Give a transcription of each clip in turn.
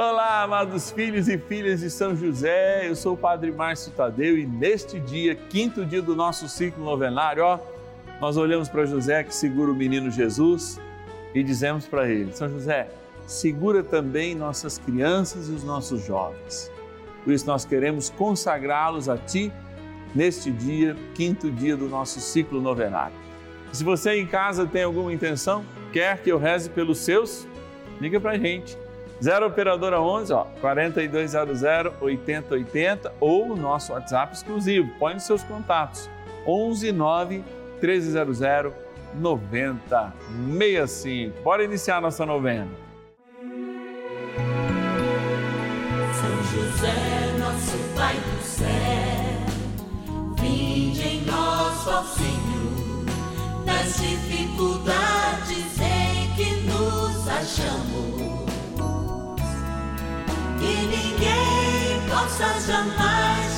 Olá, amados filhos e filhas de São José, eu sou o Padre Márcio Tadeu e neste dia, quinto dia do nosso ciclo novenário, ó, nós olhamos para José que segura o menino Jesus e dizemos para ele: São José, segura também nossas crianças e os nossos jovens. Por isso nós queremos consagrá-los a Ti neste dia, quinto dia do nosso ciclo novenário. Se você em casa tem alguma intenção, quer que eu reze pelos seus, liga para a gente 0 Operadora 11, ó, 4200 8080 ou o nosso WhatsApp exclusivo. Põe nos seus contatos. 11 9 1300 9065. Bora iniciar nossa novena. São José, nosso Pai do céu, vinde em nós, ó Senhor, nas dificuldades em que nos achamos ninguém possa jamais dizer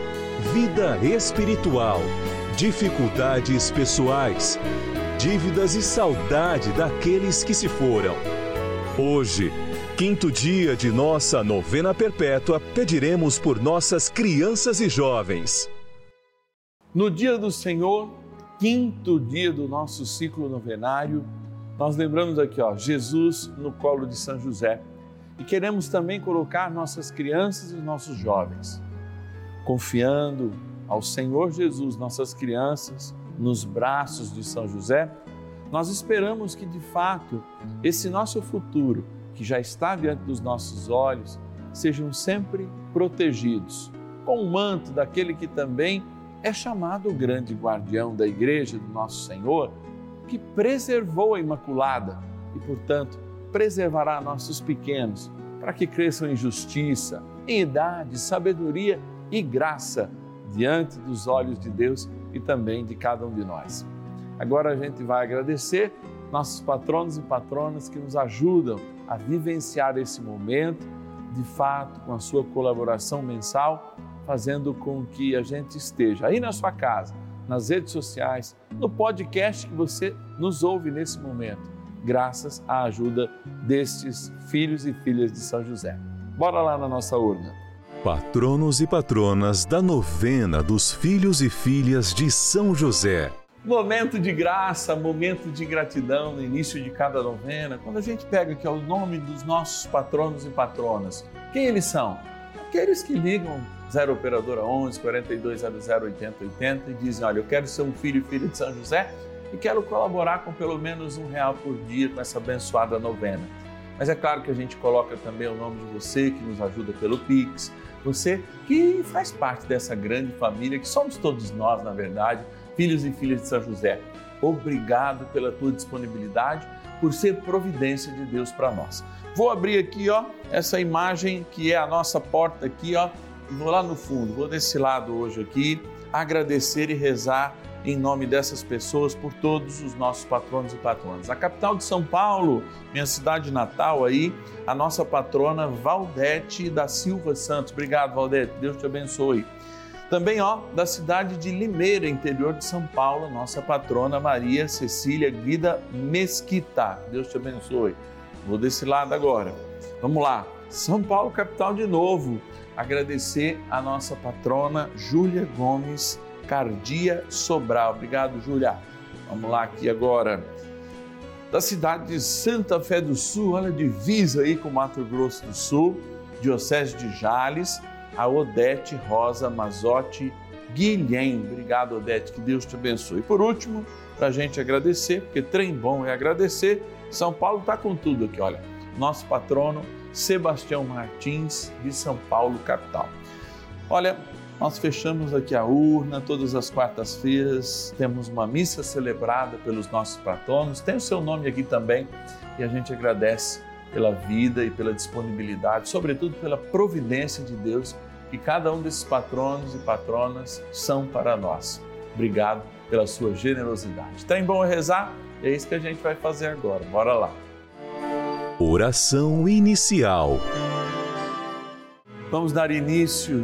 vida espiritual, dificuldades pessoais, dívidas e saudade daqueles que se foram. Hoje, quinto dia de nossa novena perpétua, pediremos por nossas crianças e jovens. No dia do Senhor, quinto dia do nosso ciclo novenário, nós lembramos aqui, ó, Jesus no colo de São José. E queremos também colocar nossas crianças e nossos jovens confiando ao Senhor Jesus nossas crianças nos braços de São José, nós esperamos que de fato esse nosso futuro, que já está diante dos nossos olhos, sejam sempre protegidos com o manto daquele que também é chamado o grande guardião da igreja do nosso Senhor, que preservou a Imaculada e, portanto, preservará nossos pequenos para que cresçam em justiça, em idade, sabedoria e graça diante dos olhos de Deus e também de cada um de nós. Agora a gente vai agradecer nossos patronos e patronas que nos ajudam a vivenciar esse momento, de fato, com a sua colaboração mensal, fazendo com que a gente esteja aí na sua casa, nas redes sociais, no podcast que você nos ouve nesse momento, graças à ajuda destes filhos e filhas de São José. Bora lá na nossa urna. Patronos e patronas da novena dos filhos e filhas de São José. Momento de graça, momento de gratidão no início de cada novena, quando a gente pega aqui o nome dos nossos patronos e patronas. Quem eles são? Aqueles que ligam 0 Operadora 11 4200 8080 e dizem: Olha, eu quero ser um filho e filha de São José e quero colaborar com pelo menos um real por dia com essa abençoada novena. Mas é claro que a gente coloca também o nome de você que nos ajuda pelo Pix você que faz parte dessa grande família, que somos todos nós, na verdade, filhos e filhas de São José. Obrigado pela tua disponibilidade, por ser providência de Deus para nós. Vou abrir aqui, ó, essa imagem que é a nossa porta aqui, ó, e vou lá no fundo, vou desse lado hoje aqui, agradecer e rezar em nome dessas pessoas por todos os nossos patronos e patronas. A capital de São Paulo, minha cidade natal aí, a nossa patrona Valdete da Silva Santos. Obrigado, Valdete. Deus te abençoe. Também, ó, da cidade de Limeira, interior de São Paulo, nossa patrona Maria Cecília Guida Mesquita. Deus te abençoe. Vou desse lado agora. Vamos lá. São Paulo, capital de novo. Agradecer a nossa patrona Júlia Gomes Cardia Sobral. Obrigado, Júlia. Vamos lá aqui agora. da cidade de Santa Fé do Sul, olha, divisa aí com Mato Grosso do Sul, Diocese de Jales, a Odete Rosa Mazotti Guilhem. Obrigado, Odete, que Deus te abençoe. E por último, para a gente agradecer, porque trem bom é agradecer, São Paulo está com tudo aqui, olha. Nosso patrono, Sebastião Martins, de São Paulo, capital. Olha, nós fechamos aqui a urna todas as quartas-feiras, temos uma missa celebrada pelos nossos patronos, tem o seu nome aqui também e a gente agradece pela vida e pela disponibilidade, sobretudo pela providência de Deus que cada um desses patronos e patronas são para nós. Obrigado pela sua generosidade. Tem bom rezar? É isso que a gente vai fazer agora. Bora lá. Oração inicial. Vamos dar início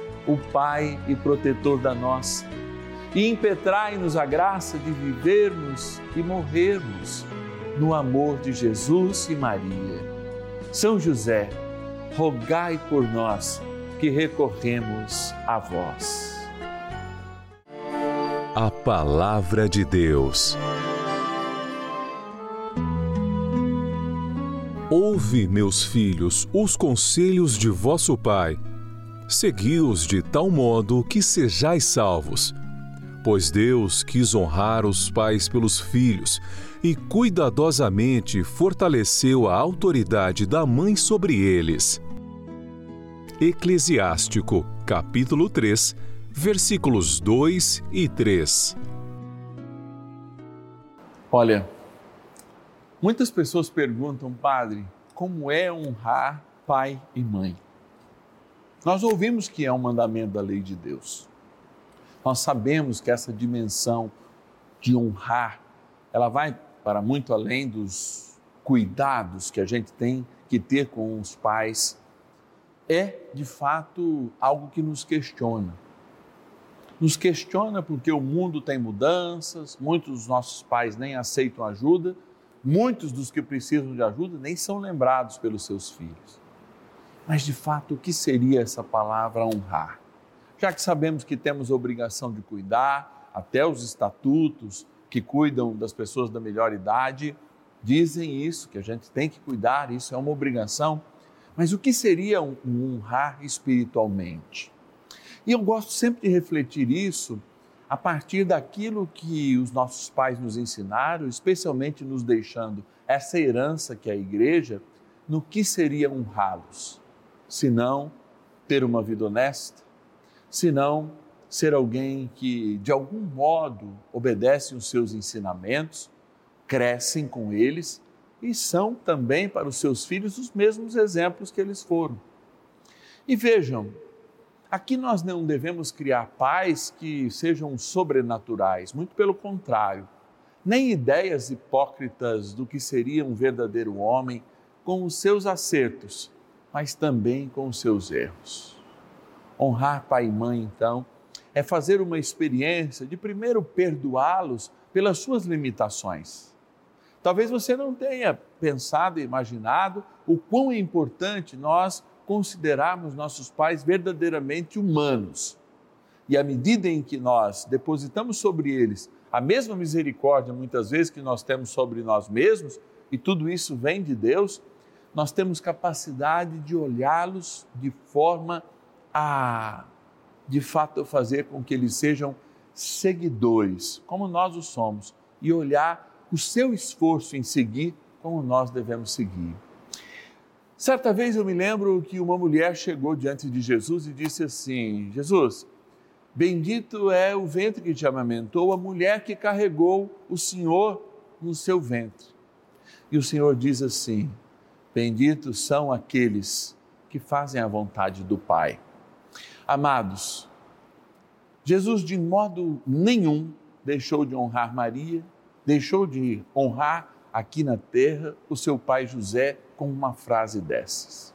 o Pai e protetor da nossa, e impetrai-nos a graça de vivermos e morrermos no amor de Jesus e Maria. São José, rogai por nós que recorremos a vós. A Palavra de Deus. Ouve, meus filhos, os conselhos de vosso Pai segui-os de tal modo que sejais salvos. Pois Deus quis honrar os pais pelos filhos e cuidadosamente fortaleceu a autoridade da mãe sobre eles. Eclesiástico, capítulo 3, versículos 2 e 3. Olha, muitas pessoas perguntam, padre, como é honrar pai e mãe? Nós ouvimos que é um mandamento da lei de Deus. Nós sabemos que essa dimensão de honrar, ela vai para muito além dos cuidados que a gente tem que ter com os pais. É, de fato, algo que nos questiona. Nos questiona porque o mundo tem mudanças, muitos dos nossos pais nem aceitam ajuda, muitos dos que precisam de ajuda nem são lembrados pelos seus filhos. Mas de fato, o que seria essa palavra honrar? Já que sabemos que temos a obrigação de cuidar, até os estatutos que cuidam das pessoas da melhor idade dizem isso, que a gente tem que cuidar, isso é uma obrigação. Mas o que seria um honrar espiritualmente? E eu gosto sempre de refletir isso a partir daquilo que os nossos pais nos ensinaram, especialmente nos deixando essa herança que é a igreja, no que seria honrá-los senão ter uma vida honesta, senão ser alguém que de algum modo obedece os seus ensinamentos, crescem com eles e são também para os seus filhos os mesmos exemplos que eles foram. E vejam, aqui nós não devemos criar pais que sejam sobrenaturais, muito pelo contrário, nem ideias hipócritas do que seria um verdadeiro homem com os seus acertos, mas também com os seus erros. Honrar pai e mãe, então, é fazer uma experiência de primeiro perdoá-los pelas suas limitações. Talvez você não tenha pensado e imaginado o quão é importante nós considerarmos nossos pais verdadeiramente humanos. E à medida em que nós depositamos sobre eles a mesma misericórdia, muitas vezes, que nós temos sobre nós mesmos, e tudo isso vem de Deus, nós temos capacidade de olhá-los de forma a, de fato, fazer com que eles sejam seguidores, como nós o somos, e olhar o seu esforço em seguir como nós devemos seguir. Certa vez eu me lembro que uma mulher chegou diante de Jesus e disse assim: Jesus, bendito é o ventre que te amamentou, a mulher que carregou o Senhor no seu ventre. E o Senhor diz assim: Benditos são aqueles que fazem a vontade do Pai. Amados, Jesus de modo nenhum deixou de honrar Maria, deixou de honrar aqui na terra o seu pai José com uma frase dessas.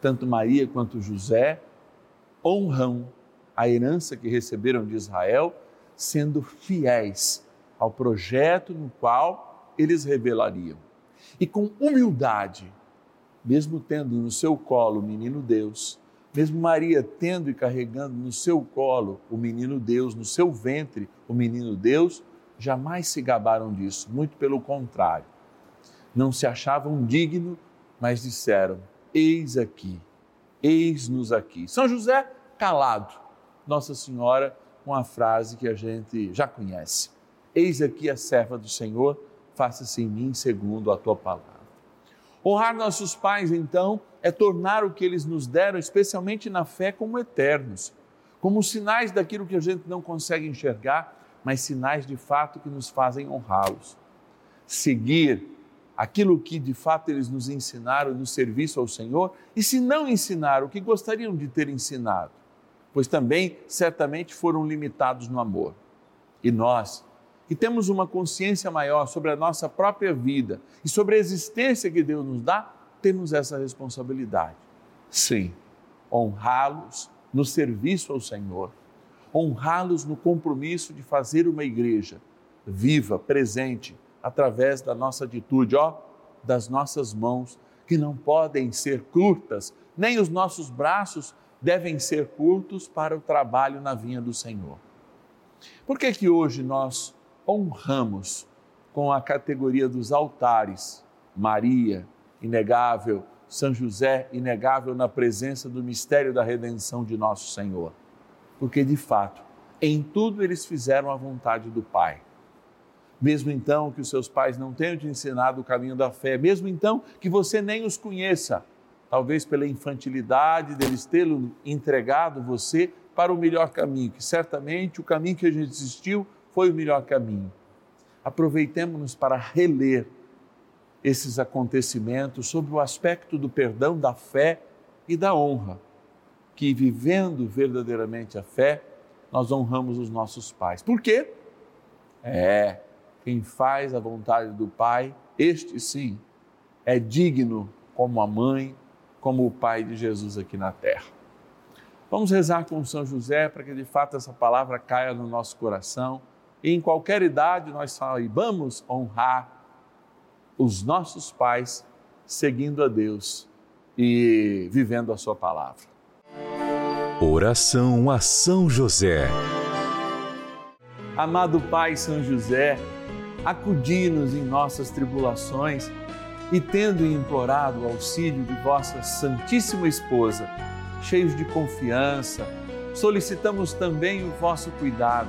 Tanto Maria quanto José honram a herança que receberam de Israel, sendo fiéis ao projeto no qual eles revelariam. E com humildade, mesmo tendo no seu colo o menino Deus, mesmo Maria tendo e carregando no seu colo o menino Deus, no seu ventre o menino Deus, jamais se gabaram disso, muito pelo contrário. Não se achavam dignos, mas disseram: Eis aqui, eis-nos aqui. São José, calado. Nossa Senhora, com a frase que a gente já conhece: Eis aqui a serva do Senhor, faça-se em mim segundo a tua palavra. Honrar nossos pais, então, é tornar o que eles nos deram, especialmente na fé, como eternos, como sinais daquilo que a gente não consegue enxergar, mas sinais de fato que nos fazem honrá-los. Seguir aquilo que de fato eles nos ensinaram no serviço ao Senhor, e se não ensinaram, o que gostariam de ter ensinado, pois também certamente foram limitados no amor. E nós, que temos uma consciência maior sobre a nossa própria vida e sobre a existência que Deus nos dá, temos essa responsabilidade. Sim, honrá-los no serviço ao Senhor, honrá-los no compromisso de fazer uma igreja viva, presente, através da nossa atitude, ó, das nossas mãos, que não podem ser curtas, nem os nossos braços devem ser curtos para o trabalho na vinha do Senhor. Por que que hoje nós honramos com a categoria dos altares Maria, inegável, São José, inegável na presença do mistério da redenção de nosso Senhor. Porque, de fato, em tudo eles fizeram a vontade do Pai. Mesmo então que os seus pais não tenham te ensinado o caminho da fé, mesmo então que você nem os conheça, talvez pela infantilidade deles tê-lo entregado você para o melhor caminho, que certamente o caminho que a gente existiu foi o melhor caminho. Aproveitemos-nos para reler esses acontecimentos sob o aspecto do perdão, da fé e da honra, que vivendo verdadeiramente a fé, nós honramos os nossos pais. Por quê? É, quem faz a vontade do Pai, este sim, é digno como a mãe, como o Pai de Jesus aqui na terra. Vamos rezar com São José para que de fato essa palavra caia no nosso coração em qualquer idade nós saibamos honrar os nossos pais seguindo a Deus e vivendo a Sua palavra. Oração a São José. Amado Pai São José, acudi-nos em nossas tribulações e, tendo implorado o auxílio de vossa Santíssima Esposa, cheios de confiança, solicitamos também o vosso cuidado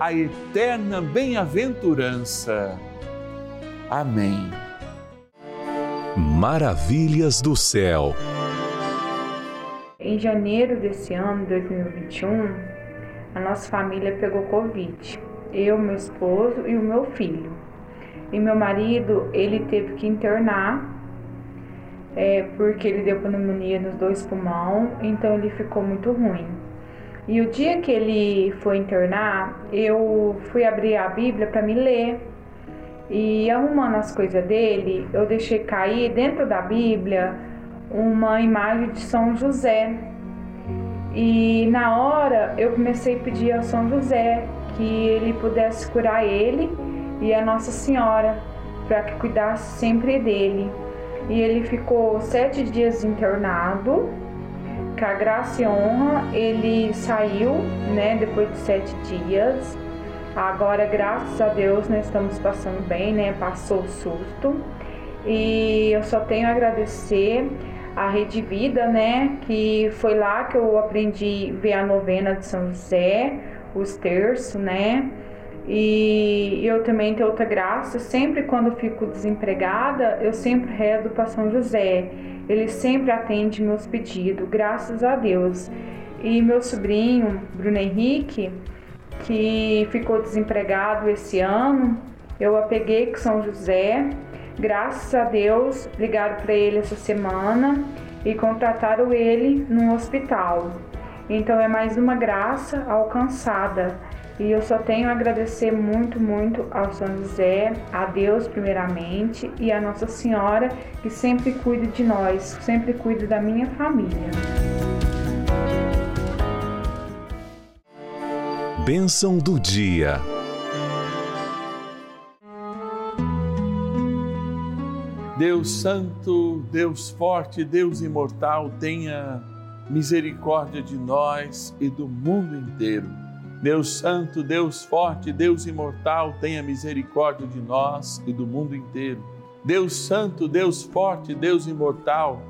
a eterna bem-aventurança. Amém. Maravilhas do céu. Em janeiro desse ano, 2021, a nossa família pegou Covid. Eu, meu esposo e o meu filho. E meu marido, ele teve que internar é, porque ele deu pneumonia nos dois pulmões, então ele ficou muito ruim. E o dia que ele foi internar, eu fui abrir a Bíblia para me ler. E arrumando as coisas dele, eu deixei cair dentro da Bíblia uma imagem de São José. E na hora eu comecei a pedir a São José que ele pudesse curar ele e a Nossa Senhora, para que cuidasse sempre dele e ele ficou sete dias internado. A graça e honra, ele saiu, né, depois de sete dias. Agora, graças a Deus, nós estamos passando bem, né? Passou o susto. E eu só tenho a agradecer a Rede Vida, né? Que foi lá que eu aprendi a ver a novena de São José, os terços, né? E eu também tenho outra graça, sempre quando fico desempregada, eu sempre rezo para São José. Ele sempre atende meus pedidos, graças a Deus. E meu sobrinho, Bruno Henrique, que ficou desempregado esse ano, eu apeguei com São José. Graças a Deus, ligaram para ele essa semana e contrataram ele num hospital. Então é mais uma graça alcançada e eu só tenho a agradecer muito, muito ao São José, a Deus primeiramente e a Nossa Senhora que sempre cuida de nós, sempre cuida da minha família. Bênção do dia. Deus Santo, Deus Forte, Deus Imortal, tenha misericórdia de nós e do mundo inteiro Deus Santo, Deus Forte, Deus Imortal, tenha misericórdia de nós e do mundo inteiro. Deus Santo, Deus Forte, Deus Imortal,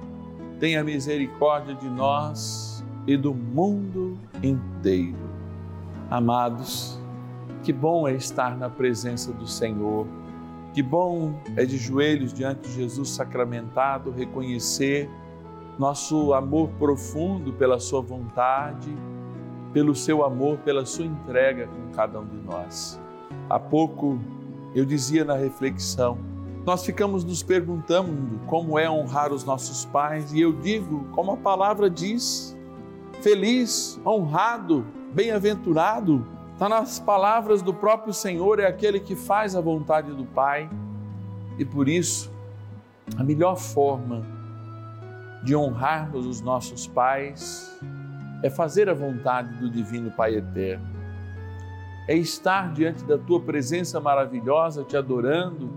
tenha misericórdia de nós e do mundo inteiro. Amados, que bom é estar na presença do Senhor. Que bom é de joelhos diante de Jesus sacramentado reconhecer nosso amor profundo pela Sua vontade pelo seu amor, pela sua entrega com cada um de nós. Há pouco eu dizia na reflexão, nós ficamos nos perguntando como é honrar os nossos pais, e eu digo, como a palavra diz, feliz, honrado, bem-aventurado, está nas palavras do próprio Senhor, é aquele que faz a vontade do Pai, e por isso, a melhor forma de honrarmos os nossos pais é fazer a vontade do Divino Pai Eterno, é estar diante da tua presença maravilhosa, te adorando,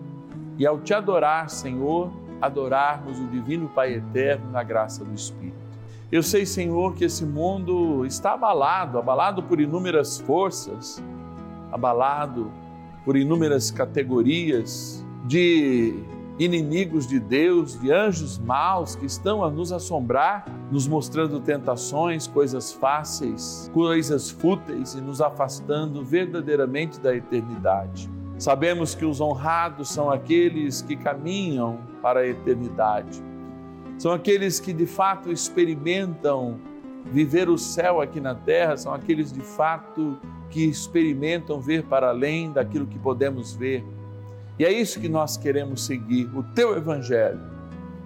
e ao te adorar, Senhor, adorarmos o Divino Pai Eterno na graça do Espírito. Eu sei, Senhor, que esse mundo está abalado, abalado por inúmeras forças, abalado por inúmeras categorias de inimigos de Deus, de anjos maus que estão a nos assombrar, nos mostrando tentações, coisas fáceis, coisas fúteis e nos afastando verdadeiramente da eternidade. Sabemos que os honrados são aqueles que caminham para a eternidade. São aqueles que de fato experimentam viver o céu aqui na terra, são aqueles de fato que experimentam ver para além daquilo que podemos ver. E é isso que nós queremos seguir, o teu evangelho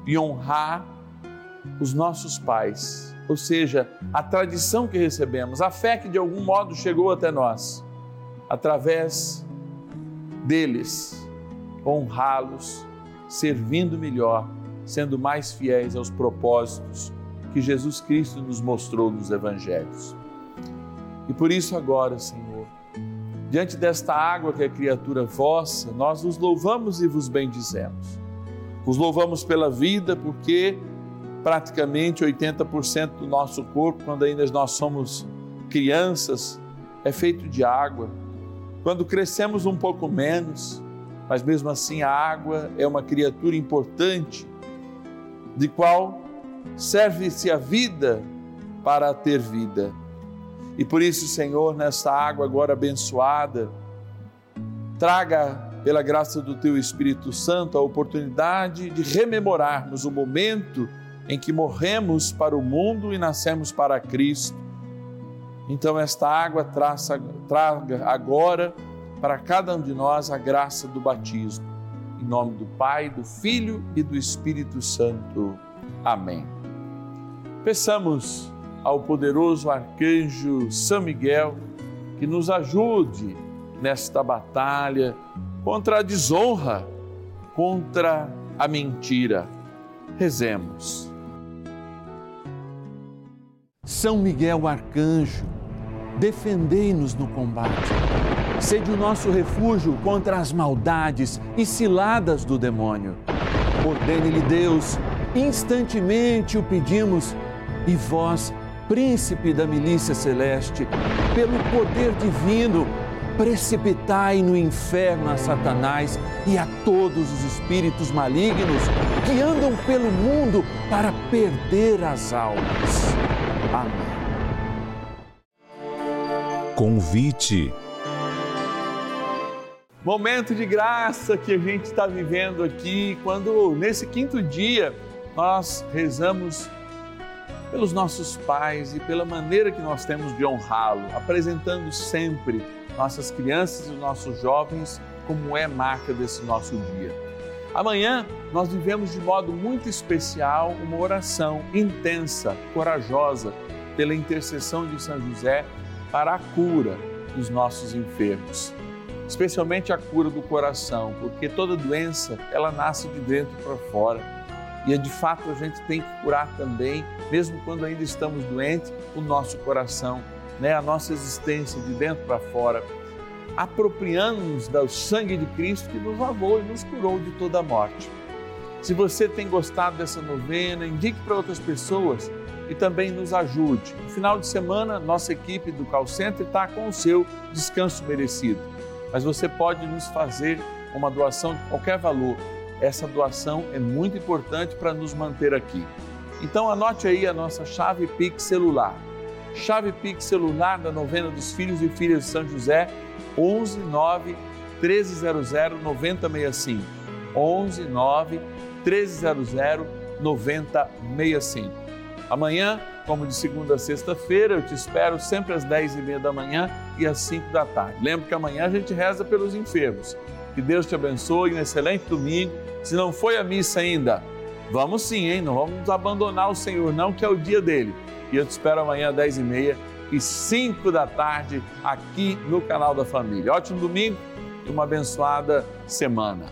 e honrar os nossos pais, ou seja, a tradição que recebemos, a fé que de algum modo chegou até nós, através deles, honrá-los, servindo melhor, sendo mais fiéis aos propósitos que Jesus Cristo nos mostrou nos evangelhos. E por isso agora, Senhor, diante desta água que é criatura vossa, nós os louvamos e vos bendizemos. Vos louvamos pela vida, porque praticamente 80% do nosso corpo, quando ainda nós somos crianças, é feito de água. Quando crescemos um pouco menos, mas mesmo assim a água é uma criatura importante, de qual serve-se a vida para ter vida. E por isso, Senhor, nessa água agora abençoada, traga pela graça do Teu Espírito Santo a oportunidade de rememorarmos o momento em que morremos para o mundo e nascemos para Cristo. Então, esta água traça, traga agora para cada um de nós a graça do batismo. Em nome do Pai, do Filho e do Espírito Santo. Amém. Peçamos ao poderoso arcanjo São Miguel que nos ajude nesta batalha contra a desonra, contra a mentira. Rezemos. São Miguel arcanjo, defendei-nos no combate. Sede o nosso refúgio contra as maldades e ciladas do demônio. Ordene-lhe Deus, instantemente o pedimos, e vós, príncipe da milícia celeste, pelo poder divino, precipitai no inferno a Satanás e a todos os espíritos malignos que andam pelo mundo para perder as almas. Amém. Convite. Momento de graça que a gente está vivendo aqui, quando nesse quinto dia nós rezamos pelos nossos pais e pela maneira que nós temos de honrá-lo, apresentando sempre nossas crianças e nossos jovens como é marca desse nosso dia. Amanhã nós vivemos de modo muito especial uma oração intensa, corajosa, pela intercessão de São José para a cura dos nossos enfermos, especialmente a cura do coração, porque toda doença ela nasce de dentro para fora e de fato a gente tem que curar também, mesmo quando ainda estamos doentes, o nosso coração, né? a nossa existência de dentro para fora, apropriando-nos do sangue de Cristo que nos lavou e nos curou de toda a morte. Se você tem gostado dessa novena, indique para outras pessoas e também nos ajude. No final de semana, nossa equipe do Call Center está com o seu descanso merecido. Mas você pode nos fazer uma doação de qualquer valor essa doação é muito importante para nos manter aqui. Então anote aí a nossa chave Pix celular. Chave Pix celular da novena dos filhos e filhas de São José, 11 9 1300 9065. 11 9 1300 9065. Amanhã, como de segunda a sexta-feira, eu te espero sempre às 10 e meia da manhã e às 5 da tarde. Lembra que amanhã a gente reza pelos enfermos. Que Deus te abençoe, um excelente domingo se não foi a missa ainda, vamos sim, hein? Não vamos abandonar o Senhor, não, que é o dia dele. E eu te espero amanhã às 10h30 e 5 da tarde aqui no canal da Família. Ótimo domingo e uma abençoada semana.